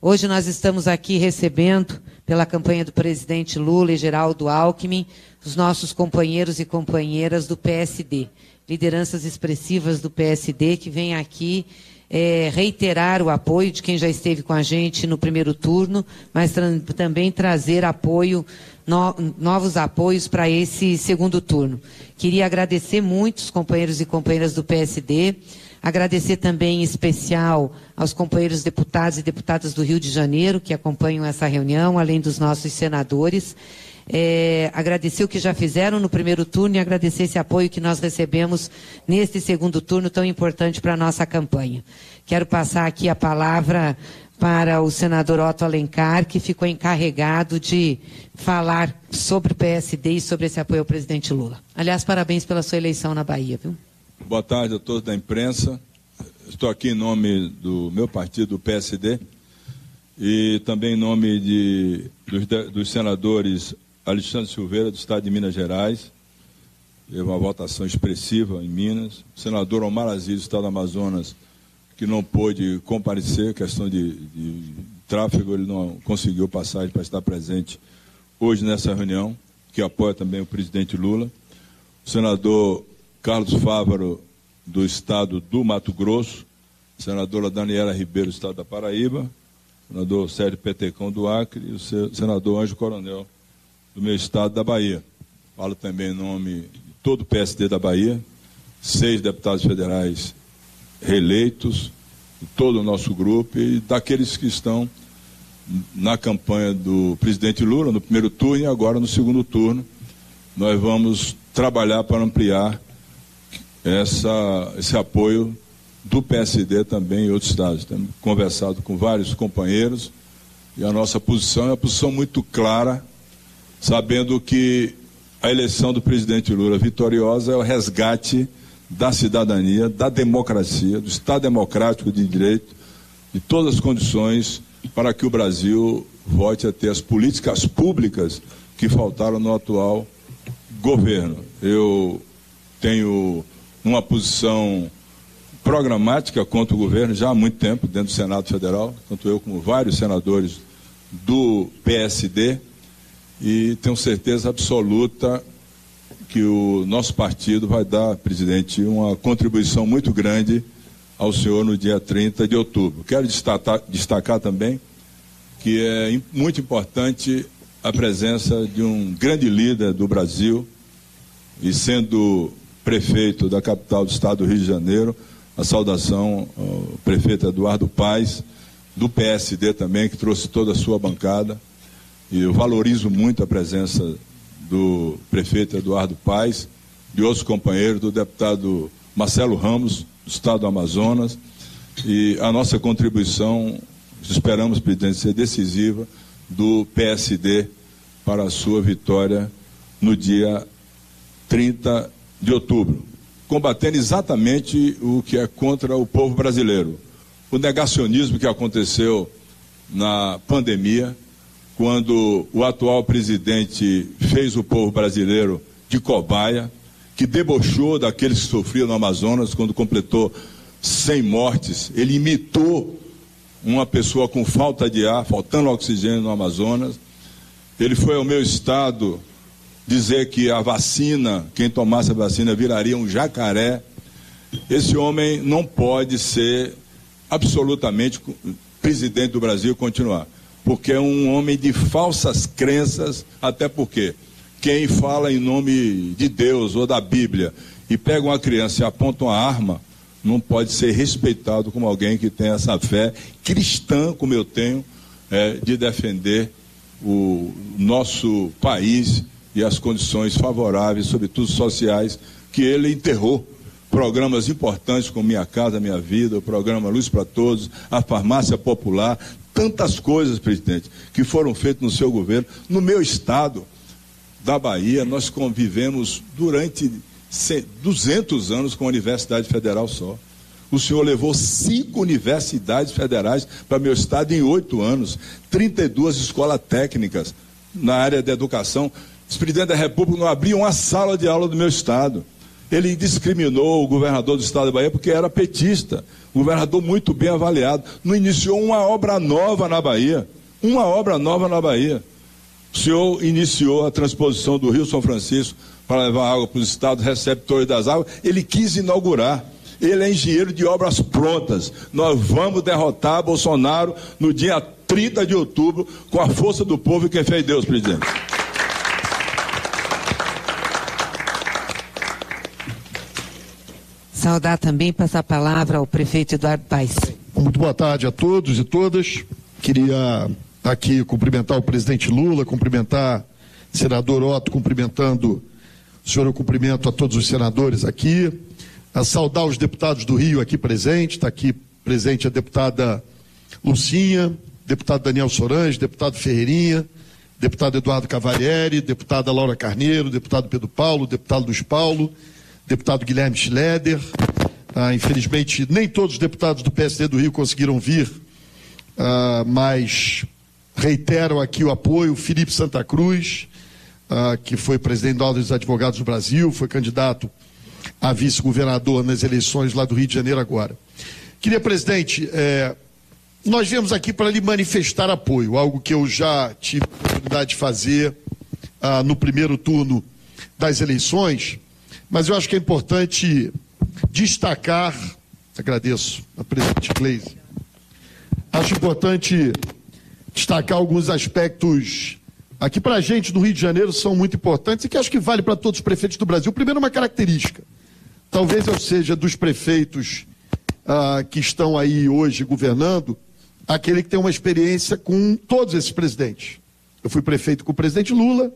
Hoje nós estamos aqui recebendo, pela campanha do presidente Lula e Geraldo Alckmin, os nossos companheiros e companheiras do PSD, lideranças expressivas do PSD que vêm aqui é, reiterar o apoio de quem já esteve com a gente no primeiro turno, mas também trazer apoio, no, novos apoios para esse segundo turno. Queria agradecer muito os companheiros e companheiras do PSD Agradecer também em especial aos companheiros deputados e deputadas do Rio de Janeiro que acompanham essa reunião, além dos nossos senadores. É, agradecer o que já fizeram no primeiro turno e agradecer esse apoio que nós recebemos neste segundo turno tão importante para a nossa campanha. Quero passar aqui a palavra para o senador Otto Alencar, que ficou encarregado de falar sobre o PSD e sobre esse apoio ao presidente Lula. Aliás, parabéns pela sua eleição na Bahia, viu? Boa tarde a todos da imprensa. Estou aqui em nome do meu partido, o PSD, e também em nome de, dos, dos, senadores Alexandre Silveira, do Estado de Minas Gerais, teve uma votação expressiva em Minas, o senador Omar Aziz, do Estado do Amazonas, que não pôde comparecer, questão de, de tráfego, ele não conseguiu passagem para estar presente hoje nessa reunião, que apoia também o presidente Lula. O senador Carlos Fávaro, do estado do Mato Grosso, senadora Daniela Ribeiro, do estado da Paraíba, senador Sérgio Petecão do Acre e o senador Anjo Coronel, do meu estado da Bahia. Falo também em nome de todo o PSD da Bahia, seis deputados federais reeleitos, de todo o nosso grupo e daqueles que estão na campanha do presidente Lula, no primeiro turno e agora no segundo turno. Nós vamos trabalhar para ampliar essa, esse apoio do PSD também em outros estados. Temos conversado com vários companheiros e a nossa posição é uma posição muito clara, sabendo que a eleição do presidente Lula vitoriosa é o resgate da cidadania, da democracia, do Estado democrático de direito, de todas as condições para que o Brasil volte a ter as políticas públicas que faltaram no atual governo. Eu tenho uma posição programática contra o governo já há muito tempo, dentro do Senado Federal, tanto eu como vários senadores do PSD, e tenho certeza absoluta que o nosso partido vai dar, presidente, uma contribuição muito grande ao senhor no dia 30 de outubro. Quero destacar, destacar também que é muito importante a presença de um grande líder do Brasil, e sendo prefeito da capital do estado do Rio de Janeiro, a saudação ao prefeito Eduardo Paes, do PSD também, que trouxe toda a sua bancada. E eu valorizo muito a presença do prefeito Eduardo Paes, de outros companheiros, do deputado Marcelo Ramos, do estado do Amazonas. E a nossa contribuição, esperamos, presidente, ser decisiva, do PSD para a sua vitória no dia 30 de outubro, combatendo exatamente o que é contra o povo brasileiro. O negacionismo que aconteceu na pandemia, quando o atual presidente fez o povo brasileiro de cobaia, que debochou daqueles que sofriam no Amazonas quando completou 100 mortes. Ele imitou uma pessoa com falta de ar, faltando oxigênio no Amazonas. Ele foi ao meu estado dizer que a vacina, quem tomasse a vacina viraria um jacaré. Esse homem não pode ser absolutamente presidente do Brasil continuar, porque é um homem de falsas crenças, até porque quem fala em nome de Deus ou da Bíblia e pega uma criança e aponta uma arma, não pode ser respeitado como alguém que tem essa fé cristã, como eu tenho, é, de defender o nosso país e as condições favoráveis, sobretudo sociais, que ele enterrou. Programas importantes como Minha Casa Minha Vida, o programa Luz para Todos, a Farmácia Popular, tantas coisas, presidente, que foram feitas no seu governo. No meu estado da Bahia, nós convivemos durante 200 anos com a Universidade Federal só. O senhor levou cinco universidades federais para meu estado em oito anos, 32 escolas técnicas na área da educação. O presidente da República não abria uma sala de aula do meu estado. Ele discriminou o governador do estado da Bahia porque era petista. Governador muito bem avaliado. Não iniciou uma obra nova na Bahia. Uma obra nova na Bahia. O senhor iniciou a transposição do Rio São Francisco para levar água para os estados receptores das águas. Ele quis inaugurar. Ele é engenheiro de obras prontas. Nós vamos derrotar Bolsonaro no dia 30 de outubro com a força do povo e quem fez Deus, presidente. Saudar também, passar a palavra ao prefeito Eduardo Paes. Muito boa tarde a todos e todas. Queria aqui cumprimentar o presidente Lula, cumprimentar o senador Otto, cumprimentando o senhor, eu cumprimento a todos os senadores aqui, a saudar os deputados do Rio aqui presentes, está aqui presente a deputada Lucinha, deputado Daniel Sorange, deputado Ferreirinha, deputado Eduardo Cavalieri, deputada Laura Carneiro, deputado Pedro Paulo, deputado Luiz Paulo, deputado Guilherme Schleder. Ah, infelizmente, nem todos os deputados do PSD do Rio conseguiram vir, ah, mas reiteram aqui o apoio. Felipe Santa Cruz, ah, que foi presidente da Ordem dos Advogados do Brasil, foi candidato a vice-governador nas eleições lá do Rio de Janeiro agora. Queria, presidente, eh, nós viemos aqui para lhe manifestar apoio, algo que eu já tive a oportunidade de fazer ah, no primeiro turno das eleições mas eu acho que é importante destacar, agradeço a presidente Gleisi, acho importante destacar alguns aspectos aqui para a gente do Rio de Janeiro são muito importantes e que acho que vale para todos os prefeitos do Brasil. Primeiro, uma característica. Talvez eu seja dos prefeitos ah, que estão aí hoje governando, aquele que tem uma experiência com todos esses presidentes. Eu fui prefeito com o presidente Lula,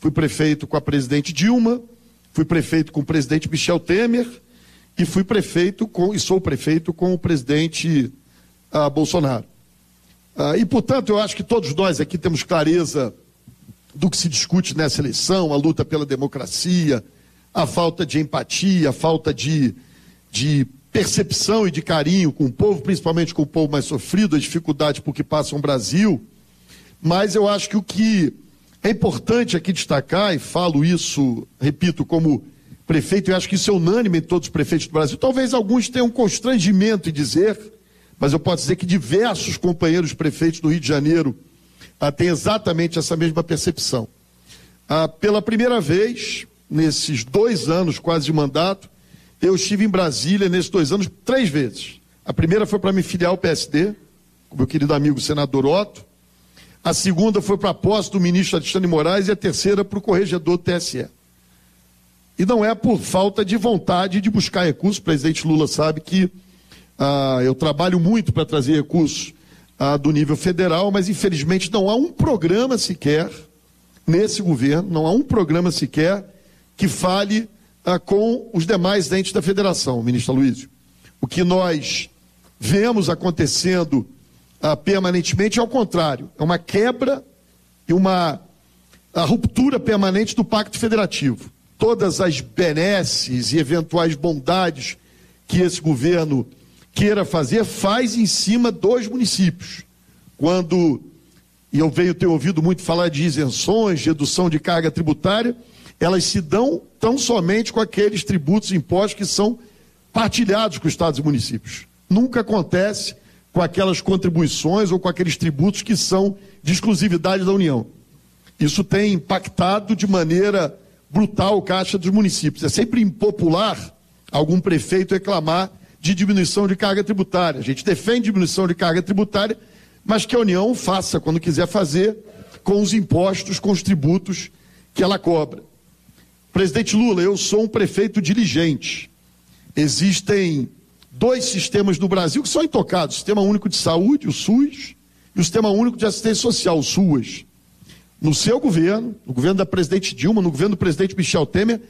fui prefeito com a presidente Dilma, Fui prefeito com o presidente Michel Temer e fui prefeito com e sou prefeito com o presidente ah, Bolsonaro. Ah, e portanto eu acho que todos nós aqui temos clareza do que se discute nessa eleição, a luta pela democracia, a falta de empatia, a falta de, de percepção e de carinho com o povo, principalmente com o povo mais sofrido, as dificuldades por que passa o Brasil. Mas eu acho que o que é importante aqui destacar, e falo isso, repito, como prefeito, e acho que isso é unânime em todos os prefeitos do Brasil. Talvez alguns tenham constrangimento em dizer, mas eu posso dizer que diversos companheiros prefeitos do Rio de Janeiro ah, têm exatamente essa mesma percepção. Ah, pela primeira vez, nesses dois anos quase de mandato, eu estive em Brasília nesses dois anos três vezes. A primeira foi para me filiar ao PSD, com meu querido amigo senador Otto a segunda foi para a posse do ministro Alexandre Moraes e a terceira para o corregedor do TSE. E não é por falta de vontade de buscar recursos, o presidente Lula sabe que ah, eu trabalho muito para trazer recursos ah, do nível federal, mas infelizmente não há um programa sequer nesse governo, não há um programa sequer que fale ah, com os demais entes da federação, ministro Luiz. O que nós vemos acontecendo ah, permanentemente, ao contrário, é uma quebra e uma ruptura permanente do pacto federativo. Todas as benesses e eventuais bondades que esse governo queira fazer, faz em cima dos municípios. Quando, e eu venho ter ouvido muito falar de isenções, de redução de carga tributária, elas se dão tão somente com aqueles tributos e impostos que são partilhados com os estados e municípios. Nunca acontece com aquelas contribuições ou com aqueles tributos que são de exclusividade da União. Isso tem impactado de maneira brutal o caixa dos municípios. É sempre impopular algum prefeito reclamar de diminuição de carga tributária. A gente defende diminuição de carga tributária, mas que a União faça quando quiser fazer com os impostos, com os tributos que ela cobra. Presidente Lula, eu sou um prefeito diligente. Existem dois sistemas no Brasil que são intocados: o Sistema Único de Saúde, o SUS, e o Sistema Único de Assistência Social, o SUAS. No seu governo, no governo da presidente Dilma, no governo do presidente Michel Temer,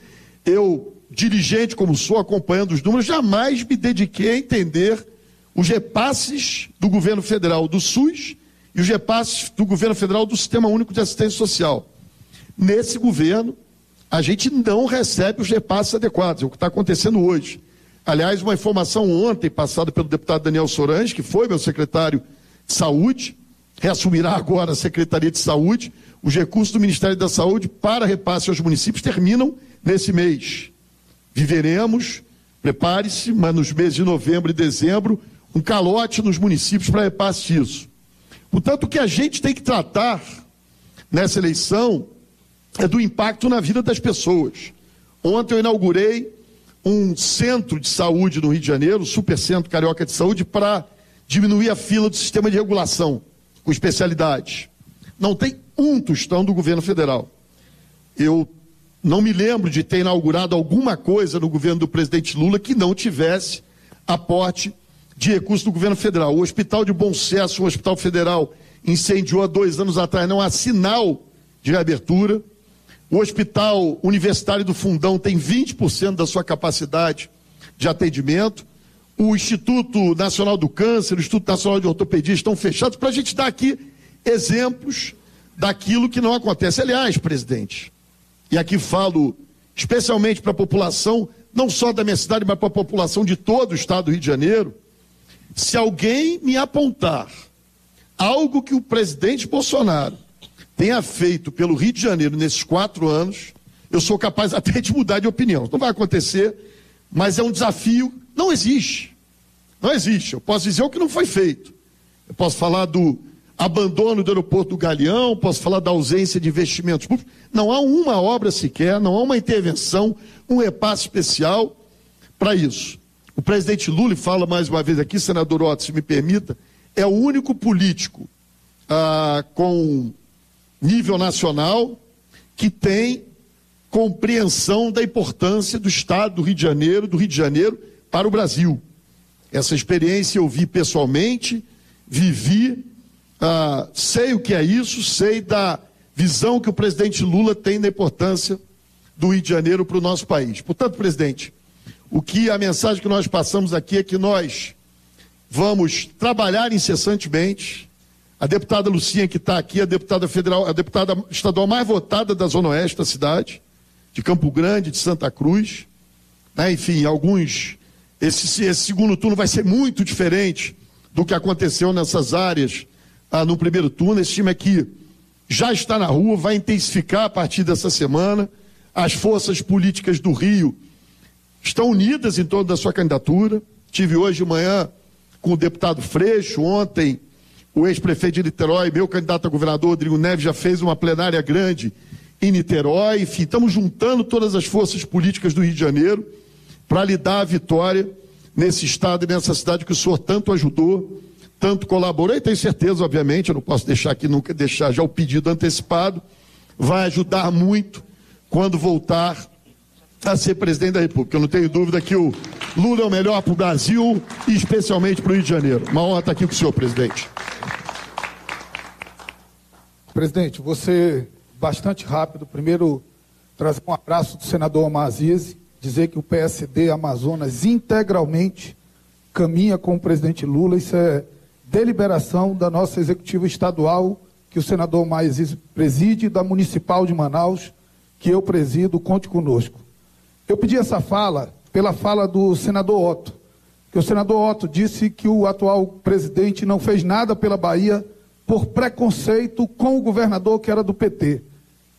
eu, dirigente como sou, acompanhando os números, jamais me dediquei a entender os repasses do governo federal do SUS e os repasses do governo federal do Sistema Único de Assistência Social. Nesse governo, a gente não recebe os repasses adequados, é o que está acontecendo hoje. Aliás, uma informação ontem passada pelo deputado Daniel Sorange, que foi meu secretário de Saúde, reassumirá agora a Secretaria de Saúde. Os recursos do Ministério da Saúde para repasse aos municípios terminam nesse mês. viveremos, prepare-se, mas nos meses de novembro e dezembro, um calote nos municípios para repasse disso. Portanto, o que a gente tem que tratar nessa eleição é do impacto na vida das pessoas. Ontem eu inaugurei um centro de saúde no Rio de Janeiro, Supercentro Carioca de Saúde, para diminuir a fila do sistema de regulação, com especialidades. Não tem um tostão do governo federal. Eu não me lembro de ter inaugurado alguma coisa no governo do presidente Lula que não tivesse aporte de recursos do governo federal. O Hospital de Bom Sucesso, o Hospital Federal, incendiou há dois anos atrás, não há sinal de reabertura. O Hospital Universitário do Fundão tem 20% da sua capacidade de atendimento. O Instituto Nacional do Câncer, o Instituto Nacional de Ortopedia estão fechados para a gente dar aqui exemplos daquilo que não acontece. Aliás, presidente, e aqui falo especialmente para a população, não só da minha cidade, mas para a população de todo o estado do Rio de Janeiro, se alguém me apontar algo que o presidente Bolsonaro tenha feito pelo Rio de Janeiro nesses quatro anos, eu sou capaz até de mudar de opinião. Não vai acontecer, mas é um desafio. Não existe. Não existe. Eu posso dizer o que não foi feito. Eu posso falar do abandono do aeroporto do Galeão, posso falar da ausência de investimentos públicos. Não há uma obra sequer, não há uma intervenção, um repasse especial para isso. O presidente Lula, fala mais uma vez aqui, senador Otto, se me permita, é o único político ah, com nível nacional que tem compreensão da importância do Estado do Rio de Janeiro, do Rio de Janeiro para o Brasil. Essa experiência eu vi pessoalmente, vivi, ah, sei o que é isso, sei da visão que o presidente Lula tem da importância do Rio de Janeiro para o nosso país. Portanto, presidente, o que a mensagem que nós passamos aqui é que nós vamos trabalhar incessantemente. A deputada Lucinha, que está aqui, a deputada federal, a deputada estadual mais votada da Zona Oeste da cidade, de Campo Grande, de Santa Cruz. Né? Enfim, alguns. Esse, esse, segundo turno vai ser muito diferente do que aconteceu nessas áreas ah, no primeiro turno. Esse time aqui já está na rua, vai intensificar a partir dessa semana. As forças políticas do Rio estão unidas em torno da sua candidatura. Tive hoje de manhã com o deputado Freixo, ontem o ex-prefeito de Niterói, meu candidato a governador, Rodrigo Neves, já fez uma plenária grande em Niterói. Enfim, estamos juntando todas as forças políticas do Rio de Janeiro para lhe dar a vitória nesse estado e nessa cidade que o senhor tanto ajudou, tanto colaborou. E tenho certeza, obviamente, eu não posso deixar aqui nunca deixar já o pedido antecipado, vai ajudar muito quando voltar a ser presidente da República. Eu não tenho dúvida que o Lula é o melhor para o Brasil e especialmente para o Rio de Janeiro. Uma honra estar aqui com o senhor, presidente. Presidente, você bastante rápido. Primeiro, trazer um abraço do senador Amazize, dizer que o PSD Amazonas integralmente caminha com o presidente Lula. Isso é deliberação da nossa executiva estadual, que o senador Amazize preside, da municipal de Manaus, que eu presido. Conte conosco. Eu pedi essa fala pela fala do senador Otto, que o senador Otto disse que o atual presidente não fez nada pela Bahia por preconceito com o governador que era do PT.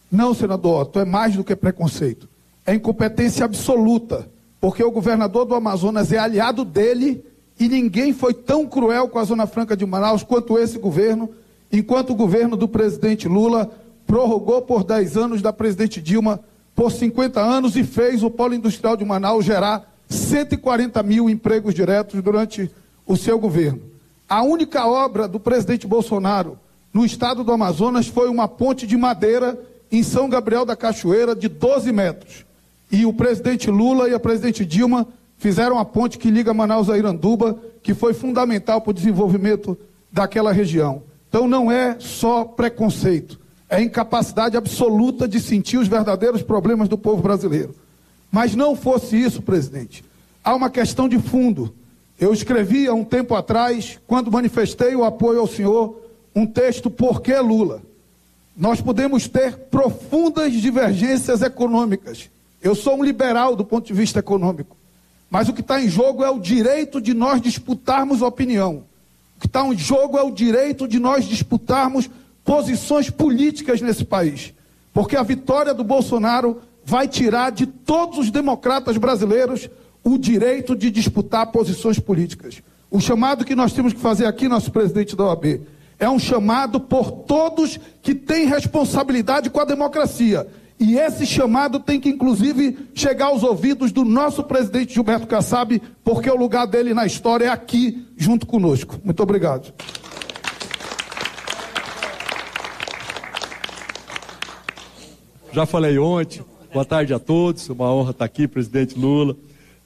Não, senador Otto, é mais do que preconceito. É incompetência absoluta, porque o governador do Amazonas é aliado dele e ninguém foi tão cruel com a Zona Franca de Manaus quanto esse governo, enquanto o governo do presidente Lula prorrogou por 10 anos da presidente Dilma por 50 anos e fez o polo industrial de Manaus gerar 140 mil empregos diretos durante o seu governo. A única obra do presidente Bolsonaro no estado do Amazonas foi uma ponte de madeira em São Gabriel da Cachoeira de 12 metros. E o presidente Lula e a presidente Dilma fizeram a ponte que liga Manaus a Iranduba, que foi fundamental para o desenvolvimento daquela região. Então não é só preconceito é incapacidade absoluta de sentir os verdadeiros problemas do povo brasileiro. Mas não fosse isso, presidente. Há uma questão de fundo. Eu escrevi há um tempo atrás, quando manifestei o apoio ao senhor, um texto Por que Lula? Nós podemos ter profundas divergências econômicas. Eu sou um liberal do ponto de vista econômico. Mas o que está em jogo é o direito de nós disputarmos opinião. O que está em jogo é o direito de nós disputarmos posições políticas nesse país. Porque a vitória do Bolsonaro vai tirar de todos os democratas brasileiros o direito de disputar posições políticas. O chamado que nós temos que fazer aqui, nosso presidente da OAB, é um chamado por todos que têm responsabilidade com a democracia. E esse chamado tem que, inclusive, chegar aos ouvidos do nosso presidente Gilberto Kassab, porque o lugar dele na história é aqui, junto conosco. Muito obrigado. Já falei ontem, boa tarde a todos, é uma honra estar aqui, presidente Lula.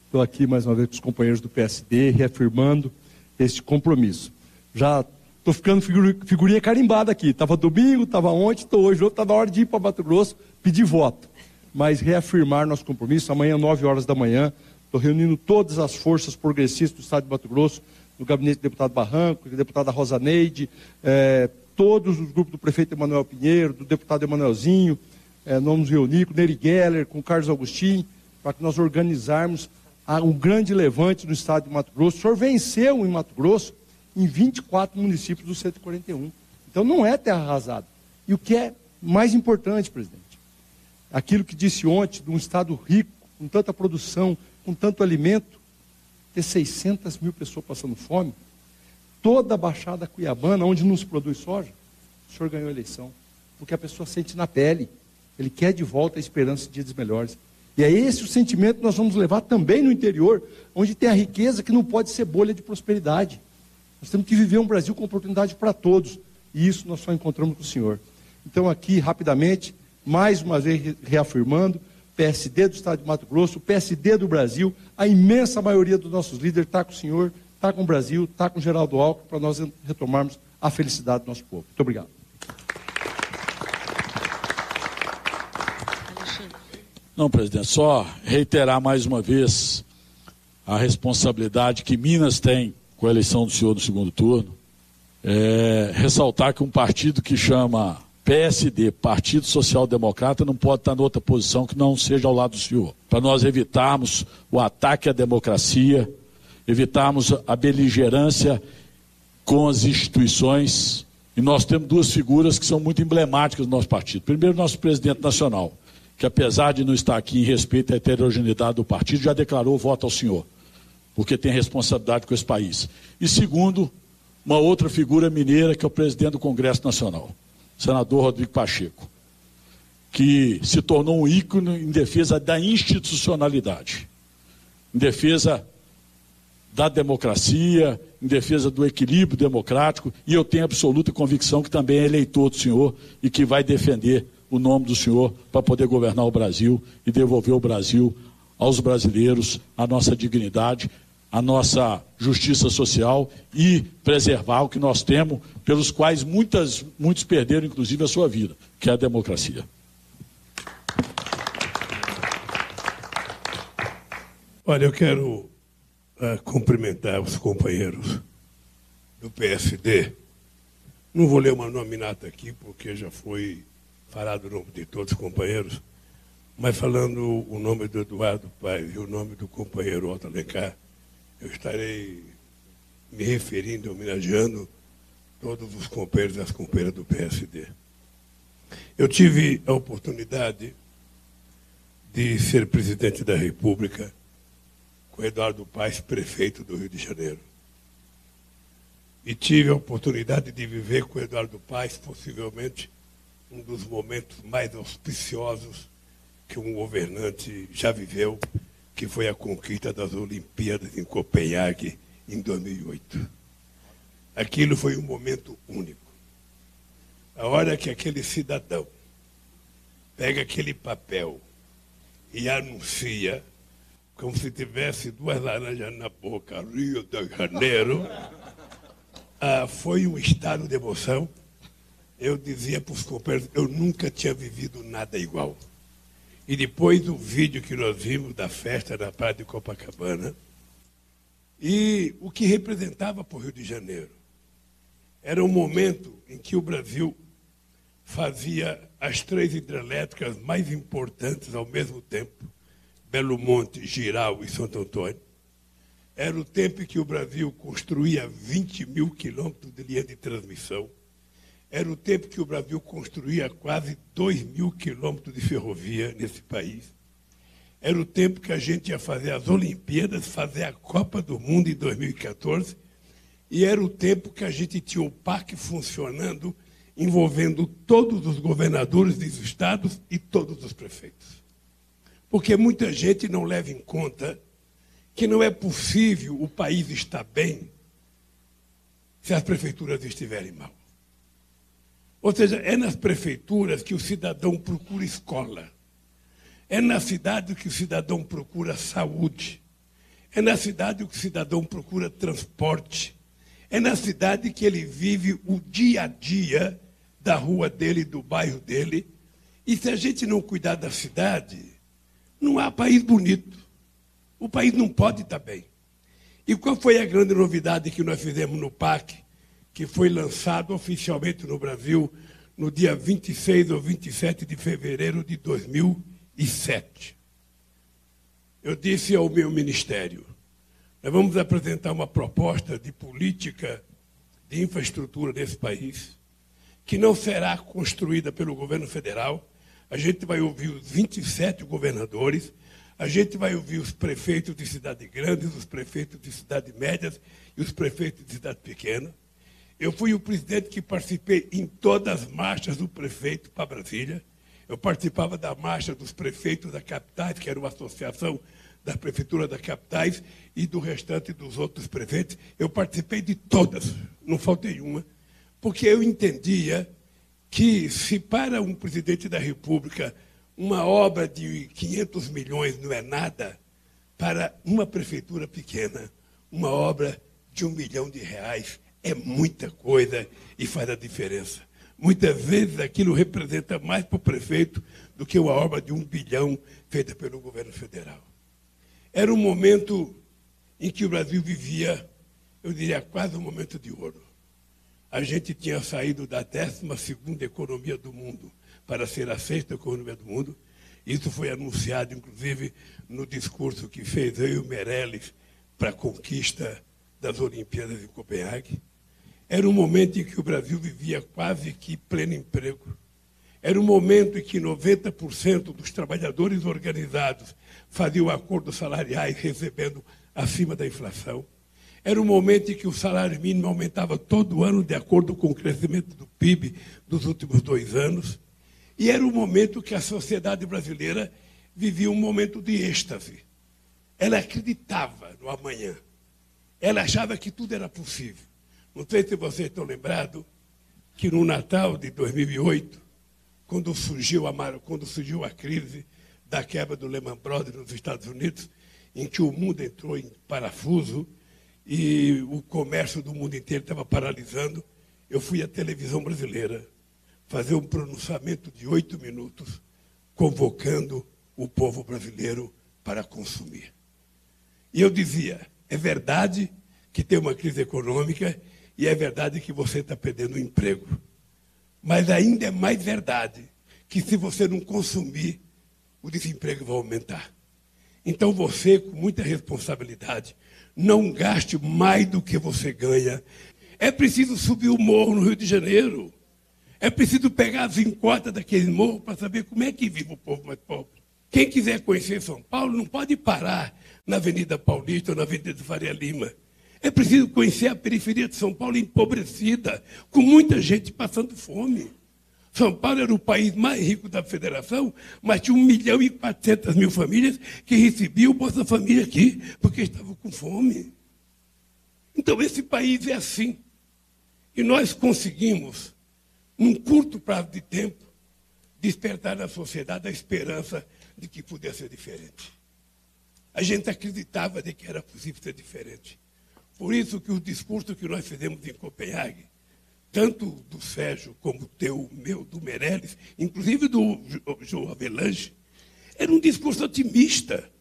Estou aqui mais uma vez com os companheiros do PSD, reafirmando este compromisso. Já estou ficando figurinha carimbada aqui. Estava domingo, estava ontem, estou hoje, está na hora de ir para Mato Grosso pedir voto. Mas reafirmar nosso compromisso, amanhã, 9 horas da manhã, estou reunindo todas as forças progressistas do Estado de Mato Grosso, no gabinete do deputado Barranco, da deputada Rosa Neide, eh, todos os grupos do prefeito Emanuel Pinheiro, do deputado Emanuelzinho, é, nós nos reunir com Nery Geller, com Carlos Agostinho, para que nós organizarmos um grande levante no estado de Mato Grosso. O senhor venceu em Mato Grosso em 24 municípios dos 141. Então não é terra arrasada. E o que é mais importante, presidente, aquilo que disse ontem, de um estado rico, com tanta produção, com tanto alimento, ter 600 mil pessoas passando fome, toda a Baixada Cuiabana, onde não se produz soja, o senhor ganhou a eleição. Porque a pessoa sente na pele. Ele quer de volta a esperança de dias melhores. E é esse o sentimento que nós vamos levar também no interior, onde tem a riqueza que não pode ser bolha de prosperidade. Nós temos que viver um Brasil com oportunidade para todos. E isso nós só encontramos com o Senhor. Então, aqui, rapidamente, mais uma vez reafirmando, PSD do Estado de Mato Grosso, PSD do Brasil, a imensa maioria dos nossos líderes está com o Senhor, está com o Brasil, está com o Geraldo Alckmin, para nós retomarmos a felicidade do nosso povo. Muito obrigado. Não, presidente, só reiterar mais uma vez a responsabilidade que Minas tem com a eleição do senhor no segundo turno. É, ressaltar que um partido que chama PSD, Partido Social Democrata, não pode estar em outra posição que não seja ao lado do senhor. Para nós evitarmos o ataque à democracia, evitarmos a beligerância com as instituições. E nós temos duas figuras que são muito emblemáticas do nosso partido. Primeiro, nosso presidente nacional, que apesar de não estar aqui em respeito à heterogeneidade do partido, já declarou voto ao senhor, porque tem responsabilidade com esse país. E segundo, uma outra figura mineira, que é o presidente do Congresso Nacional, senador Rodrigo Pacheco, que se tornou um ícone em defesa da institucionalidade, em defesa da democracia, em defesa do equilíbrio democrático, e eu tenho absoluta convicção que também é eleitor do senhor e que vai defender o nome do Senhor para poder governar o Brasil e devolver o Brasil aos brasileiros, a nossa dignidade, a nossa justiça social e preservar o que nós temos, pelos quais muitas, muitos perderam, inclusive, a sua vida, que é a democracia. Olha, eu quero uh, cumprimentar os companheiros do PSD. Não vou ler uma nominata aqui, porque já foi falar do nome de todos os companheiros, mas falando o nome do Eduardo Paes e o nome do companheiro Otto Alencar, eu estarei me referindo, homenageando todos os companheiros e as companheiras do PSD. Eu tive a oportunidade de ser presidente da República com Eduardo Paes, prefeito do Rio de Janeiro. E tive a oportunidade de viver com Eduardo Paes, possivelmente um dos momentos mais auspiciosos que um governante já viveu, que foi a conquista das Olimpíadas em Copenhague em 2008. Aquilo foi um momento único. A hora que aquele cidadão pega aquele papel e anuncia, como se tivesse duas laranjas na boca, Rio de Janeiro, ah, foi um estado de emoção eu dizia para os companheiros, eu nunca tinha vivido nada igual. E depois do vídeo que nós vimos da festa na Praia de Copacabana, e o que representava para o Rio de Janeiro. Era um momento em que o Brasil fazia as três hidrelétricas mais importantes ao mesmo tempo, Belo Monte, Giral e Santo Antônio. Era o tempo em que o Brasil construía 20 mil quilômetros de linha de transmissão era o tempo que o Brasil construía quase 2 mil quilômetros de ferrovia nesse país. Era o tempo que a gente ia fazer as Olimpíadas, fazer a Copa do Mundo em 2014. E era o tempo que a gente tinha o PAC funcionando, envolvendo todos os governadores dos estados e todos os prefeitos. Porque muita gente não leva em conta que não é possível o país estar bem se as prefeituras estiverem mal. Ou seja, é nas prefeituras que o cidadão procura escola. É na cidade que o cidadão procura saúde. É na cidade que o cidadão procura transporte. É na cidade que ele vive o dia a dia da rua dele, do bairro dele. E se a gente não cuidar da cidade, não há país bonito. O país não pode estar bem. E qual foi a grande novidade que nós fizemos no PAC, que foi lançado oficialmente no Brasil no dia 26 ou 27 de fevereiro de 2007? Eu disse ao meu ministério: nós vamos apresentar uma proposta de política de infraestrutura desse país, que não será construída pelo governo federal. A gente vai ouvir os 27 governadores a gente vai ouvir os prefeitos de cidades grandes, os prefeitos de cidades médias e os prefeitos de cidades pequenas. Eu fui o presidente que participei em todas as marchas do prefeito para Brasília. Eu participava da marcha dos prefeitos da capitais, que era uma associação da prefeitura das capitais e do restante dos outros prefeitos. Eu participei de todas, não faltei uma, porque eu entendia que se para um presidente da República uma obra de 500 milhões não é nada para uma prefeitura pequena. Uma obra de um milhão de reais é muita coisa e faz a diferença. Muitas vezes aquilo representa mais para o prefeito do que uma obra de um bilhão feita pelo governo federal. Era um momento em que o Brasil vivia, eu diria, quase um momento de ouro. A gente tinha saído da 12 economia do mundo para ser a sexta economia do mundo. Isso foi anunciado, inclusive, no discurso que fez eu e o Meirelles para a conquista das Olimpíadas em Copenhague. Era um momento em que o Brasil vivia quase que pleno emprego. Era um momento em que 90% dos trabalhadores organizados faziam acordos salariais recebendo acima da inflação. Era um momento em que o salário mínimo aumentava todo ano de acordo com o crescimento do PIB dos últimos dois anos. E era o momento que a sociedade brasileira vivia um momento de êxtase. Ela acreditava no amanhã. Ela achava que tudo era possível. Não sei se vocês estão lembrados que no Natal de 2008, quando surgiu a, quando surgiu a crise da quebra do Lehman Brothers nos Estados Unidos, em que o mundo entrou em parafuso e o comércio do mundo inteiro estava paralisando, eu fui à televisão brasileira fazer um pronunciamento de oito minutos, convocando o povo brasileiro para consumir. E eu dizia: é verdade que tem uma crise econômica e é verdade que você está perdendo o emprego. Mas ainda é mais verdade que se você não consumir, o desemprego vai aumentar. Então você, com muita responsabilidade, não gaste mais do que você ganha. É preciso subir o morro no Rio de Janeiro. É preciso pegar as encotas daquele morro para saber como é que vive o povo mais pobre. Quem quiser conhecer São Paulo não pode parar na Avenida Paulista ou na Avenida Faria Lima. É preciso conhecer a periferia de São Paulo empobrecida, com muita gente passando fome. São Paulo era o país mais rico da federação, mas tinha 1 milhão e 400 mil famílias que recebiam Bolsa Família aqui, porque estavam com fome. Então, esse país é assim. E nós conseguimos num curto prazo de tempo, despertar na sociedade a esperança de que pudesse ser diferente. A gente acreditava de que era possível ser diferente. Por isso que o discurso que nós fizemos em Copenhague, tanto do Sérgio como teu, meu, do Meirelles, inclusive do João Avelange, era um discurso otimista.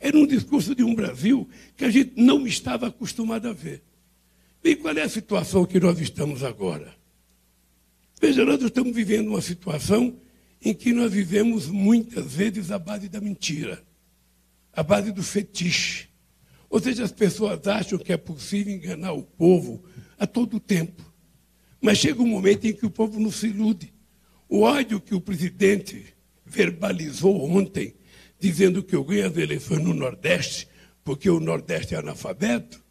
Era um discurso de um Brasil que a gente não estava acostumado a ver. E qual é a situação que nós estamos agora? Veja, nós estamos vivendo uma situação em que nós vivemos muitas vezes a base da mentira, a base do fetiche. Ou seja, as pessoas acham que é possível enganar o povo a todo tempo. Mas chega um momento em que o povo não se ilude. O ódio que o presidente verbalizou ontem, dizendo que eu ganho as eleições no Nordeste, porque o Nordeste é analfabeto,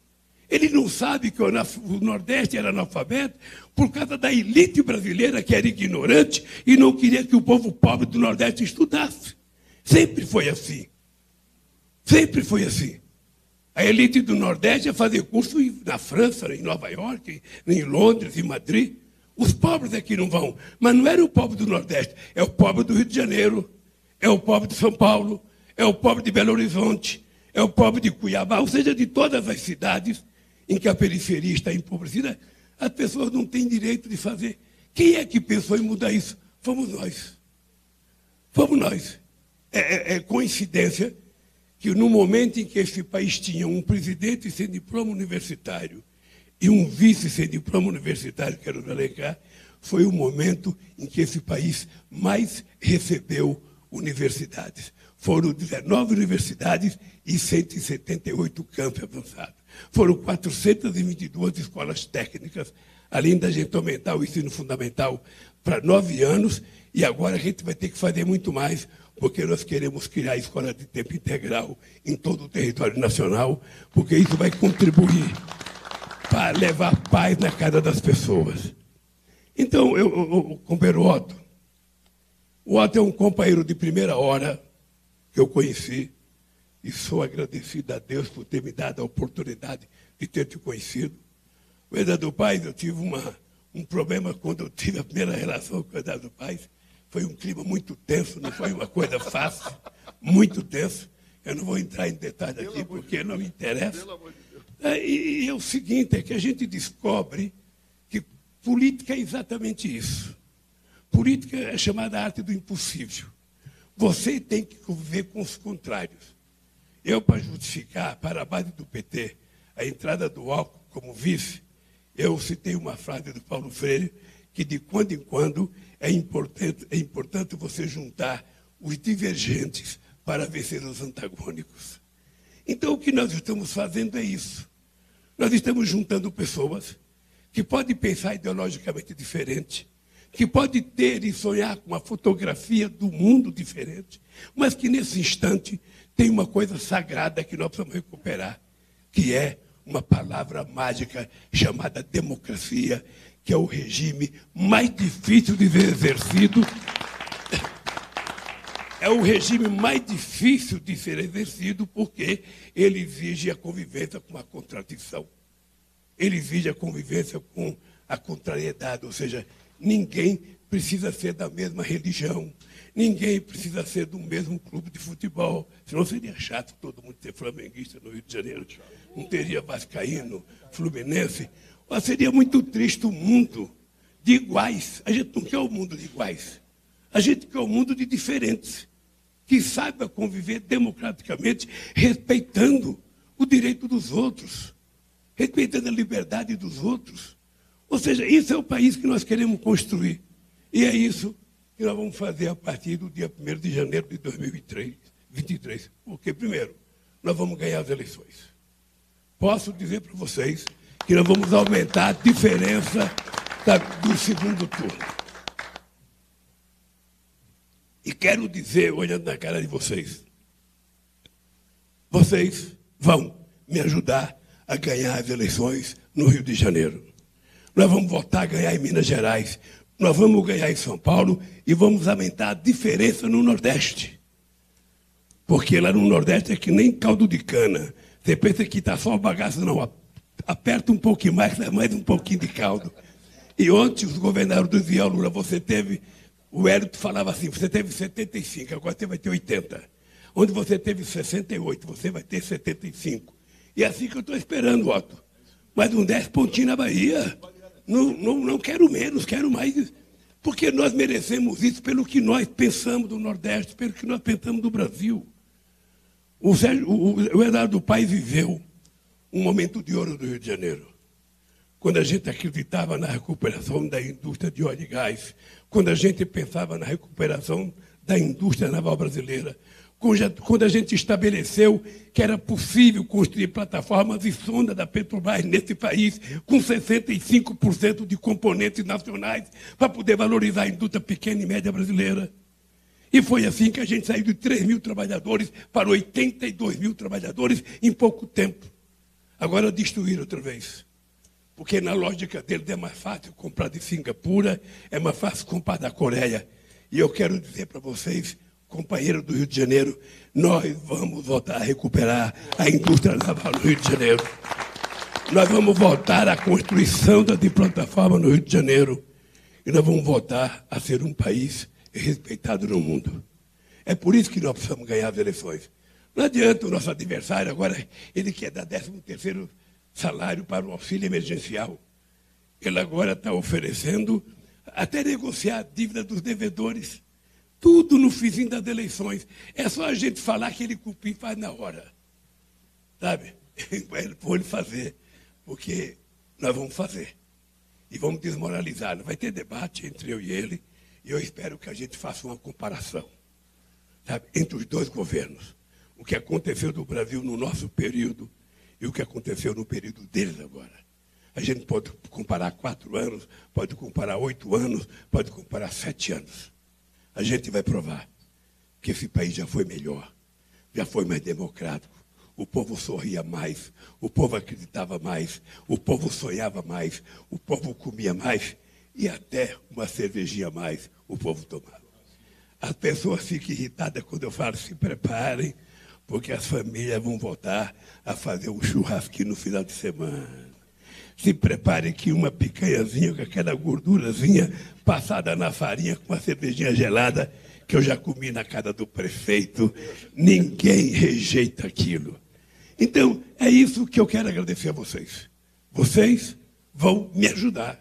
ele não sabe que o Nordeste era analfabeto por causa da elite brasileira que era ignorante e não queria que o povo pobre do Nordeste estudasse. Sempre foi assim. Sempre foi assim. A elite do Nordeste ia fazer curso na França, em Nova York, em Londres, em Madrid. Os pobres aqui não vão. Mas não era o pobre do Nordeste, é o pobre do Rio de Janeiro, é o pobre de São Paulo, é o pobre de Belo Horizonte, é o pobre de Cuiabá, ou seja, de todas as cidades em que a periferia está empobrecida, as pessoas não têm direito de fazer. Quem é que pensou em mudar isso? Fomos nós. Fomos nós. É, é, é coincidência que no momento em que esse país tinha um presidente sem diploma universitário e um vice sem diploma universitário, que era o Alencar, foi o momento em que esse país mais recebeu universidades. Foram 19 universidades e 178 campos avançados. Foram 422 escolas técnicas, além da gente aumentar o ensino fundamental para nove anos, e agora a gente vai ter que fazer muito mais, porque nós queremos criar escola de tempo integral em todo o território nacional, porque isso vai contribuir para levar paz na casa das pessoas. Então, eu, eu, eu companheiro Otto, o Otto é um companheiro de primeira hora que eu conheci, e sou agradecido a Deus por ter me dado a oportunidade de ter te conhecido. O Eduardo Paz, eu tive uma, um problema quando eu tive a primeira relação com o Eduardo Paz. Foi um clima muito tenso, não foi uma coisa fácil, muito tenso. Eu não vou entrar em detalhes aqui porque não me interessa. É, e, e é o seguinte, é que a gente descobre que política é exatamente isso. Política é chamada arte do impossível. Você tem que conviver com os contrários. Eu, para justificar para a base do PT a entrada do álcool como vice, eu citei uma frase do Paulo Freire que de quando em quando é importante, é importante você juntar os divergentes para vencer os antagônicos. Então, o que nós estamos fazendo é isso. Nós estamos juntando pessoas que podem pensar ideologicamente diferente, que podem ter e sonhar com uma fotografia do mundo diferente, mas que nesse instante tem uma coisa sagrada que nós precisamos recuperar, que é uma palavra mágica chamada democracia, que é o regime mais difícil de ser exercido. É o regime mais difícil de ser exercido porque ele exige a convivência com a contradição. Ele exige a convivência com a contrariedade, ou seja, ninguém precisa ser da mesma religião, Ninguém precisa ser do mesmo clube de futebol. Senão seria chato todo mundo ser flamenguista no Rio de Janeiro. Não teria vascaíno, fluminense. Mas seria muito triste o mundo de iguais. A gente não quer o mundo de iguais. A gente quer o mundo de diferentes. Que saiba conviver democraticamente, respeitando o direito dos outros. Respeitando a liberdade dos outros. Ou seja, isso é o país que nós queremos construir. E é isso que nós vamos fazer a partir do dia 1 de janeiro de 2023. Porque, primeiro, nós vamos ganhar as eleições. Posso dizer para vocês que nós vamos aumentar a diferença da, do segundo turno. E quero dizer, olhando na cara de vocês, vocês vão me ajudar a ganhar as eleições no Rio de Janeiro. Nós vamos votar a ganhar em Minas Gerais nós vamos ganhar em São Paulo e vamos aumentar a diferença no Nordeste. Porque lá no Nordeste é que nem caldo de cana. Você pensa que está só bagaço, não. Aperta um pouquinho mais, mais um pouquinho de caldo. E ontem os governadores diziam, Lula, você teve. O Hélio falava assim: você teve 75, agora você vai ter 80. Onde você teve 68, você vai ter 75. E é assim que eu estou esperando, Otto. Mais um 10 pontinhos na Bahia. Não, não, não quero menos, quero mais. Porque nós merecemos isso pelo que nós pensamos do Nordeste, pelo que nós pensamos do Brasil. O, Sérgio, o, o Eduardo Paes viveu um momento de ouro do Rio de Janeiro. Quando a gente acreditava na recuperação da indústria de óleo e gás, quando a gente pensava na recuperação da indústria naval brasileira, quando a gente estabeleceu que era possível construir plataformas e sonda da Petrobras nesse país com 65% de componentes nacionais para poder valorizar a indústria pequena e média brasileira. E foi assim que a gente saiu de 3 mil trabalhadores para 82 mil trabalhadores em pouco tempo. Agora destruir outra vez. Porque na lógica deles é mais fácil comprar de Singapura, é mais fácil comprar da Coreia. E eu quero dizer para vocês, companheiros do Rio de Janeiro, nós vamos voltar a recuperar a indústria naval no Rio de Janeiro. Nós vamos voltar à construção da plataforma no Rio de Janeiro. E nós vamos voltar a ser um país respeitado no mundo. É por isso que nós precisamos ganhar as eleições. Não adianta o nosso adversário agora, ele quer dar 13 terceiro salário para o auxílio emergencial. Ele agora está oferecendo até negociar a dívida dos devedores. Tudo no fizinho das eleições. É só a gente falar que ele cupim faz na hora. Sabe? Ele pode fazer. Porque nós vamos fazer. E vamos desmoralizar. Vai ter debate entre eu e ele. E eu espero que a gente faça uma comparação sabe, entre os dois governos. O que aconteceu no Brasil no nosso período e o que aconteceu no período deles agora. A gente pode comparar quatro anos, pode comparar oito anos, pode comparar sete anos. A gente vai provar que esse país já foi melhor, já foi mais democrático. O povo sorria mais, o povo acreditava mais, o povo sonhava mais, o povo comia mais e até uma cervejinha a mais o povo tomava. As pessoas ficam irritadas quando eu falo se preparem, porque as famílias vão voltar a fazer um churrasquinho no final de semana. Se preparem que uma picanhazinha com aquela gordurazinha passada na farinha com uma cervejinha gelada que eu já comi na casa do prefeito, ninguém rejeita aquilo. Então, é isso que eu quero agradecer a vocês. Vocês vão me ajudar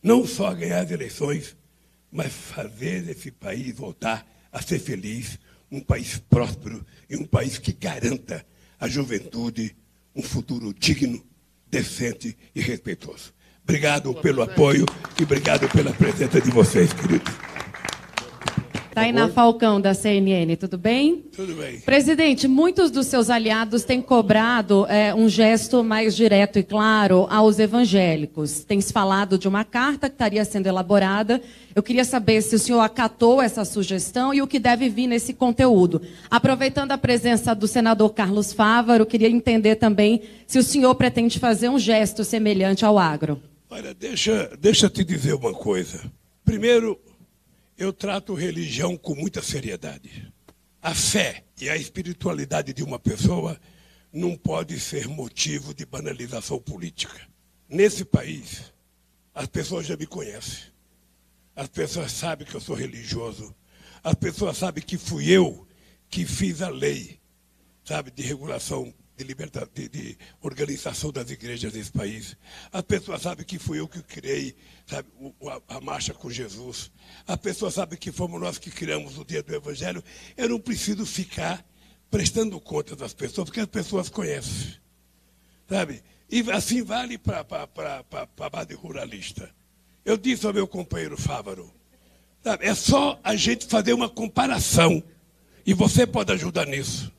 não só ganhar as eleições, mas fazer esse país voltar a ser feliz, um país próspero e um país que garanta à juventude um futuro digno, decente e respeitoso. Obrigado pelo apoio e obrigado pela presença de vocês, queridos. Tainá Falcão, da CNN, tudo bem? Tudo bem. Presidente, muitos dos seus aliados têm cobrado é, um gesto mais direto e claro aos evangélicos. Tem se falado de uma carta que estaria sendo elaborada. Eu queria saber se o senhor acatou essa sugestão e o que deve vir nesse conteúdo. Aproveitando a presença do senador Carlos Fávaro, queria entender também se o senhor pretende fazer um gesto semelhante ao agro. Olha, deixa, deixa eu te dizer uma coisa. Primeiro, eu trato religião com muita seriedade. A fé e a espiritualidade de uma pessoa não pode ser motivo de banalização política. Nesse país, as pessoas já me conhecem. As pessoas sabem que eu sou religioso. As pessoas sabem que fui eu que fiz a lei, sabe, de regulação de, liberta, de, de, organização das igrejas desse país. As pessoas sabem que fui eu que criei sabe, a, a, marcha com Jesus. As pessoas sabem que fomos nós que criamos o dia do Evangelho. Eu não preciso ficar prestando contas das pessoas, porque as pessoas conhecem. Sabe? E assim vale para a base ruralista. Eu disse ao meu companheiro Fávaro, sabe, é só a gente fazer uma comparação. E você pode ajudar nisso.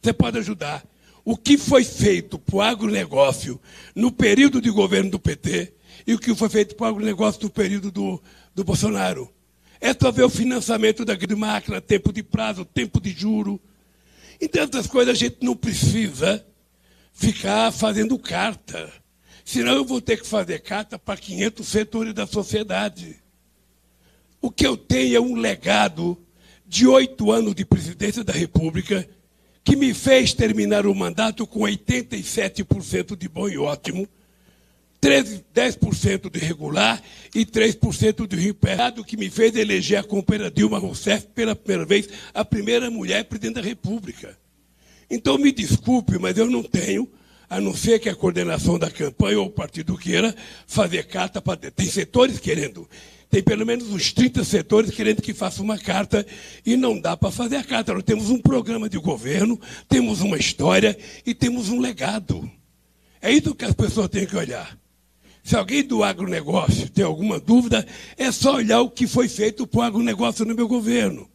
Você pode ajudar o que foi feito para o agronegócio no período de governo do PT e o que foi feito para o agronegócio no período do, do Bolsonaro. É só ver o financiamento da máquina, tempo de prazo, tempo de juro. Entre outras coisas, a gente não precisa ficar fazendo carta. Senão eu vou ter que fazer carta para 500 setores da sociedade. O que eu tenho é um legado de oito anos de presidência da República que me fez terminar o mandato com 87% de bom e ótimo, 13, 10% de regular e 3% de recuperado, que me fez eleger a companheira Dilma Rousseff pela primeira vez, a primeira mulher presidente da República. Então, me desculpe, mas eu não tenho, a não ser que a coordenação da campanha ou o partido queira, fazer carta para. Tem setores querendo tem pelo menos uns 30 setores querendo que faça uma carta e não dá para fazer a carta. Nós temos um programa de governo, temos uma história e temos um legado. É isso que as pessoas têm que olhar. Se alguém do agronegócio tem alguma dúvida, é só olhar o que foi feito para o agronegócio no meu governo.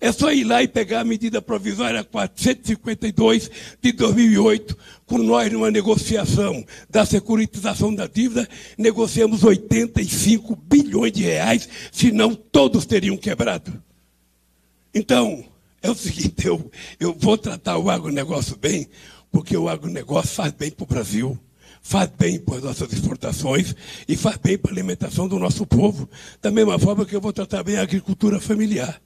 É só ir lá e pegar a medida provisória 452 de 2008, com nós numa negociação da securitização da dívida, negociamos 85 bilhões de reais, senão todos teriam quebrado. Então, é o seguinte, eu, eu vou tratar o agronegócio bem, porque o agronegócio faz bem para o Brasil, faz bem para as nossas exportações e faz bem para a alimentação do nosso povo. Da mesma forma que eu vou tratar bem a agricultura familiar.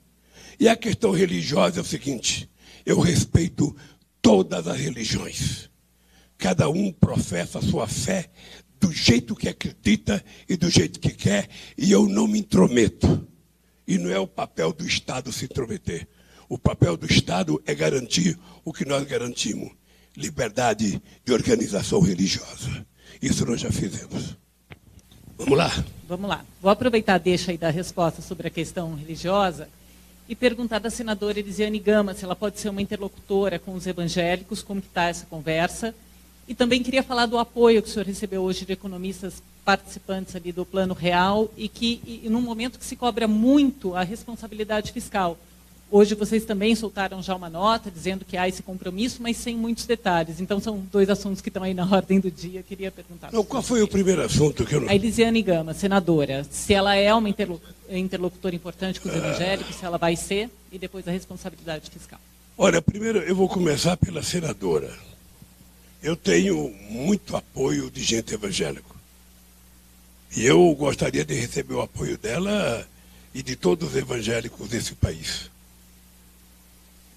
E a questão religiosa é o seguinte: eu respeito todas as religiões. Cada um professa a sua fé do jeito que acredita e do jeito que quer, e eu não me intrometo. E não é o papel do Estado se intrometer. O papel do Estado é garantir o que nós garantimos: liberdade de organização religiosa. Isso nós já fizemos. Vamos lá? Vamos lá. Vou aproveitar deixa aí da resposta sobre a questão religiosa e perguntar da senadora Elisiane Gama se ela pode ser uma interlocutora com os evangélicos, como está essa conversa. E também queria falar do apoio que o senhor recebeu hoje de economistas participantes ali do Plano Real e que, e, num momento que se cobra muito a responsabilidade fiscal. Hoje vocês também soltaram já uma nota dizendo que há esse compromisso, mas sem muitos detalhes. Então são dois assuntos que estão aí na ordem do dia. Queria perguntar. Não, qual foi o primeiro assunto que eu não... A Elisiane Gama, senadora, se ela é uma interlocutora importante com os evangélicos, se ela vai ser, e depois a responsabilidade fiscal. Olha, primeiro eu vou começar pela senadora. Eu tenho muito apoio de gente evangélica. E eu gostaria de receber o apoio dela e de todos os evangélicos desse país.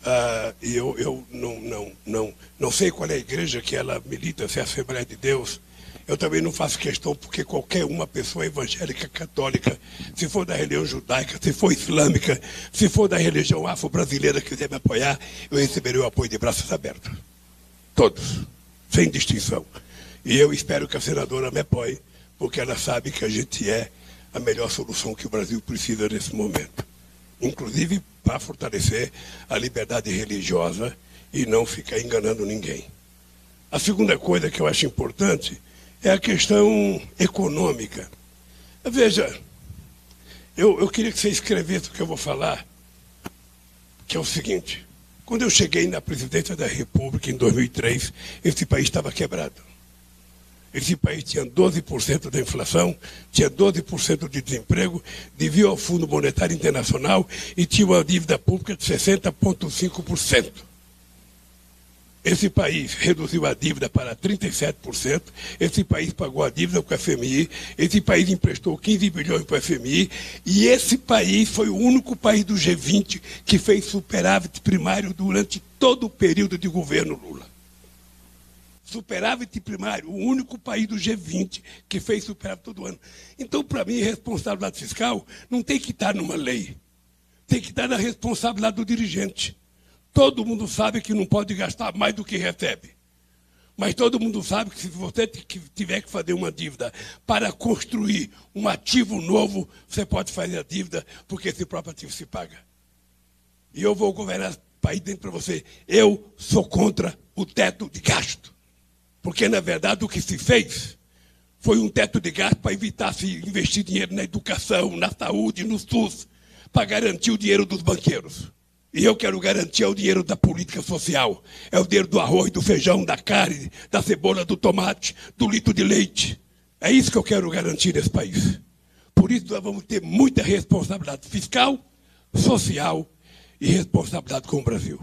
Uh, e eu, eu não, não, não, não sei qual é a igreja que ela milita, se é a Assembleia de Deus. Eu também não faço questão, porque qualquer uma pessoa evangélica católica, se for da religião judaica, se for islâmica, se for da religião afro-brasileira quiser me apoiar, eu receberei o apoio de braços abertos. Todos, sem distinção. E eu espero que a senadora me apoie, porque ela sabe que a gente é a melhor solução que o Brasil precisa nesse momento. Inclusive para fortalecer a liberdade religiosa e não ficar enganando ninguém. A segunda coisa que eu acho importante é a questão econômica. Veja, eu, eu queria que você escrevesse o que eu vou falar, que é o seguinte. Quando eu cheguei na presidência da República em 2003, esse país estava quebrado. Esse país tinha 12% da inflação, tinha 12% de desemprego, devia ao Fundo Monetário Internacional e tinha uma dívida pública de 60,5%. Esse país reduziu a dívida para 37%, esse país pagou a dívida com o FMI, esse país emprestou 15 bilhões para o FMI, e esse país foi o único país do G20 que fez superávit primário durante todo o período de governo Lula superávit primário, o único país do G20 que fez superávit todo ano. Então, para mim, responsabilidade fiscal não tem que estar numa lei. Tem que estar na responsabilidade do dirigente. Todo mundo sabe que não pode gastar mais do que recebe. Mas todo mundo sabe que se você tiver que fazer uma dívida para construir um ativo novo, você pode fazer a dívida, porque esse próprio ativo se paga. E eu vou governar o país dentro para você. Eu sou contra o teto de gasto. Porque, na verdade, o que se fez foi um teto de gasto para evitar se investir dinheiro na educação, na saúde, no SUS, para garantir o dinheiro dos banqueiros. E eu quero garantir é o dinheiro da política social. É o dinheiro do arroz, do feijão, da carne, da cebola, do tomate, do litro de leite. É isso que eu quero garantir nesse país. Por isso nós vamos ter muita responsabilidade fiscal, social e responsabilidade com o Brasil.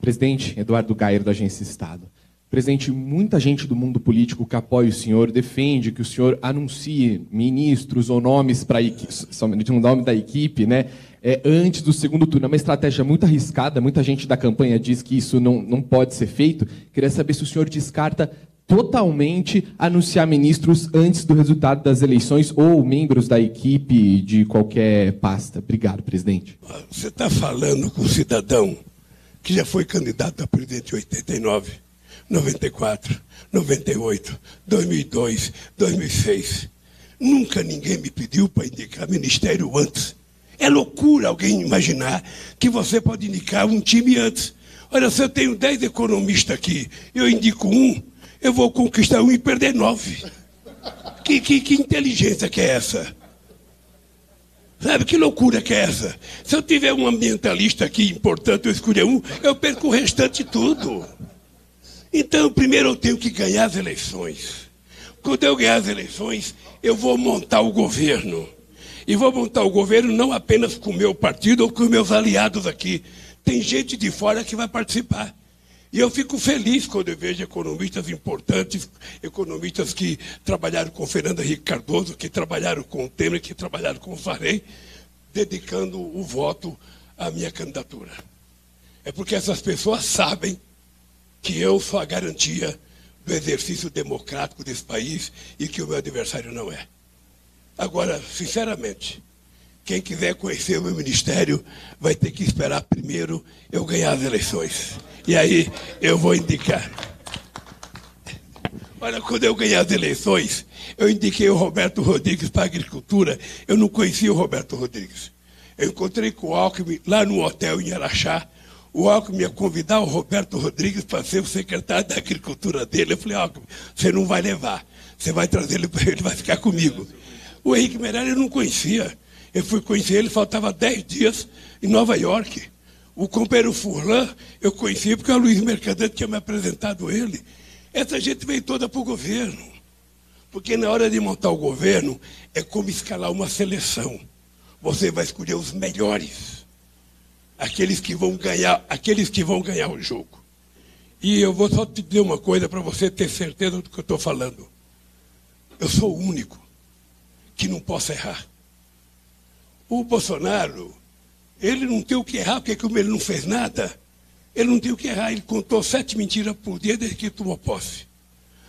Presidente Eduardo Gairo, da Agência Estado. Presidente, muita gente do mundo político que apoia o senhor defende que o senhor anuncie ministros ou nomes para somente um nome da equipe, né? É, antes do segundo turno. É uma estratégia muito arriscada, muita gente da campanha diz que isso não, não pode ser feito. Queria saber se o senhor descarta totalmente anunciar ministros antes do resultado das eleições ou membros da equipe de qualquer pasta. Obrigado, presidente. Você está falando com um cidadão que já foi candidato a presidente em 89 94, 98, 2002, 2006. Nunca ninguém me pediu para indicar ministério antes. É loucura alguém imaginar que você pode indicar um time antes. Olha, se eu tenho 10 economistas aqui, eu indico um, eu vou conquistar um e perder nove. Que, que, que inteligência que é essa? Sabe que loucura que é essa? Se eu tiver um ambientalista aqui importante, eu escolher um, eu perco o restante tudo. Então, primeiro eu tenho que ganhar as eleições. Quando eu ganhar as eleições, eu vou montar o governo. E vou montar o governo não apenas com o meu partido ou com os meus aliados aqui. Tem gente de fora que vai participar. E eu fico feliz quando eu vejo economistas importantes, economistas que trabalharam com Fernando Henrique Cardoso, que trabalharam com o Temer, que trabalharam com o Farei, dedicando o voto à minha candidatura. É porque essas pessoas sabem que eu sou a garantia do exercício democrático desse país e que o meu adversário não é. Agora, sinceramente, quem quiser conhecer o meu ministério vai ter que esperar primeiro eu ganhar as eleições. E aí eu vou indicar. Olha, quando eu ganhei as eleições, eu indiquei o Roberto Rodrigues para a agricultura. Eu não conhecia o Roberto Rodrigues. Eu encontrei com o Alckmin lá no hotel em Araxá. O Alckmin ia convidar o Roberto Rodrigues para ser o secretário da agricultura dele. Eu falei, Alckmin, você não vai levar. Você vai trazer ele, ele vai ficar comigo. O Henrique Meirelles eu não conhecia. Eu fui conhecer ele, faltava 10 dias em Nova York. O companheiro Furlan, eu conheci porque o Luiz Mercadante tinha me apresentado ele. Essa gente veio toda para o governo. Porque na hora de montar o governo, é como escalar uma seleção. Você vai escolher os melhores. Aqueles que vão ganhar, aqueles que vão ganhar o jogo. E eu vou só te dizer uma coisa para você ter certeza do que eu estou falando. Eu sou único que não posso errar. O Bolsonaro, ele não tem o que errar, porque como ele não fez nada, ele não tem o que errar. Ele contou sete mentiras por dia desde que tomou posse.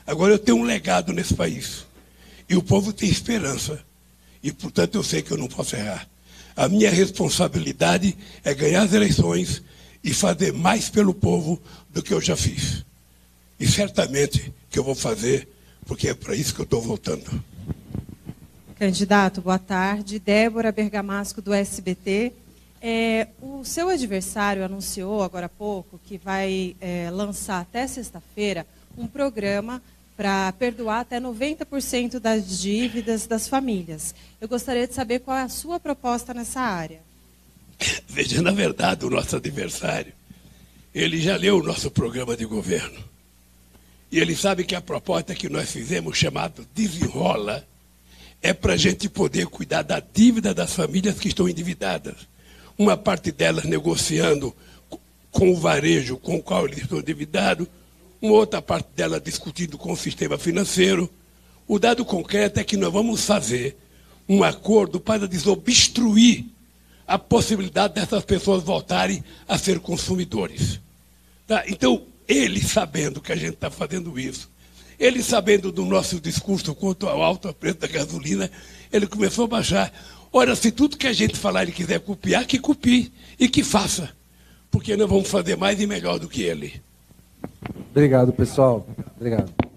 Agora eu tenho um legado nesse país. E o povo tem esperança. E, portanto, eu sei que eu não posso errar. A minha responsabilidade é ganhar as eleições e fazer mais pelo povo do que eu já fiz. E certamente que eu vou fazer, porque é para isso que eu estou voltando. Candidato, boa tarde. Débora Bergamasco, do SBT. É, o seu adversário anunciou agora há pouco que vai é, lançar até sexta-feira um programa para perdoar até 90% das dívidas das famílias. Eu gostaria de saber qual é a sua proposta nessa área. Veja, na verdade, o nosso adversário, ele já leu o nosso programa de governo. E ele sabe que a proposta que nós fizemos, chamado Desenrola, é para a gente poder cuidar da dívida das famílias que estão endividadas. Uma parte delas negociando com o varejo com o qual eles estão endividados, uma outra parte delas discutindo com o sistema financeiro. O dado concreto é que nós vamos fazer um acordo para desobstruir a possibilidade dessas pessoas voltarem a ser consumidores. Tá? Então, ele sabendo que a gente está fazendo isso, ele, sabendo do nosso discurso quanto ao alto preço da gasolina, ele começou a baixar. Ora, se tudo que a gente falar ele quiser copiar, que copie e que faça. Porque nós vamos fazer mais e melhor do que ele. Obrigado, pessoal. Obrigado.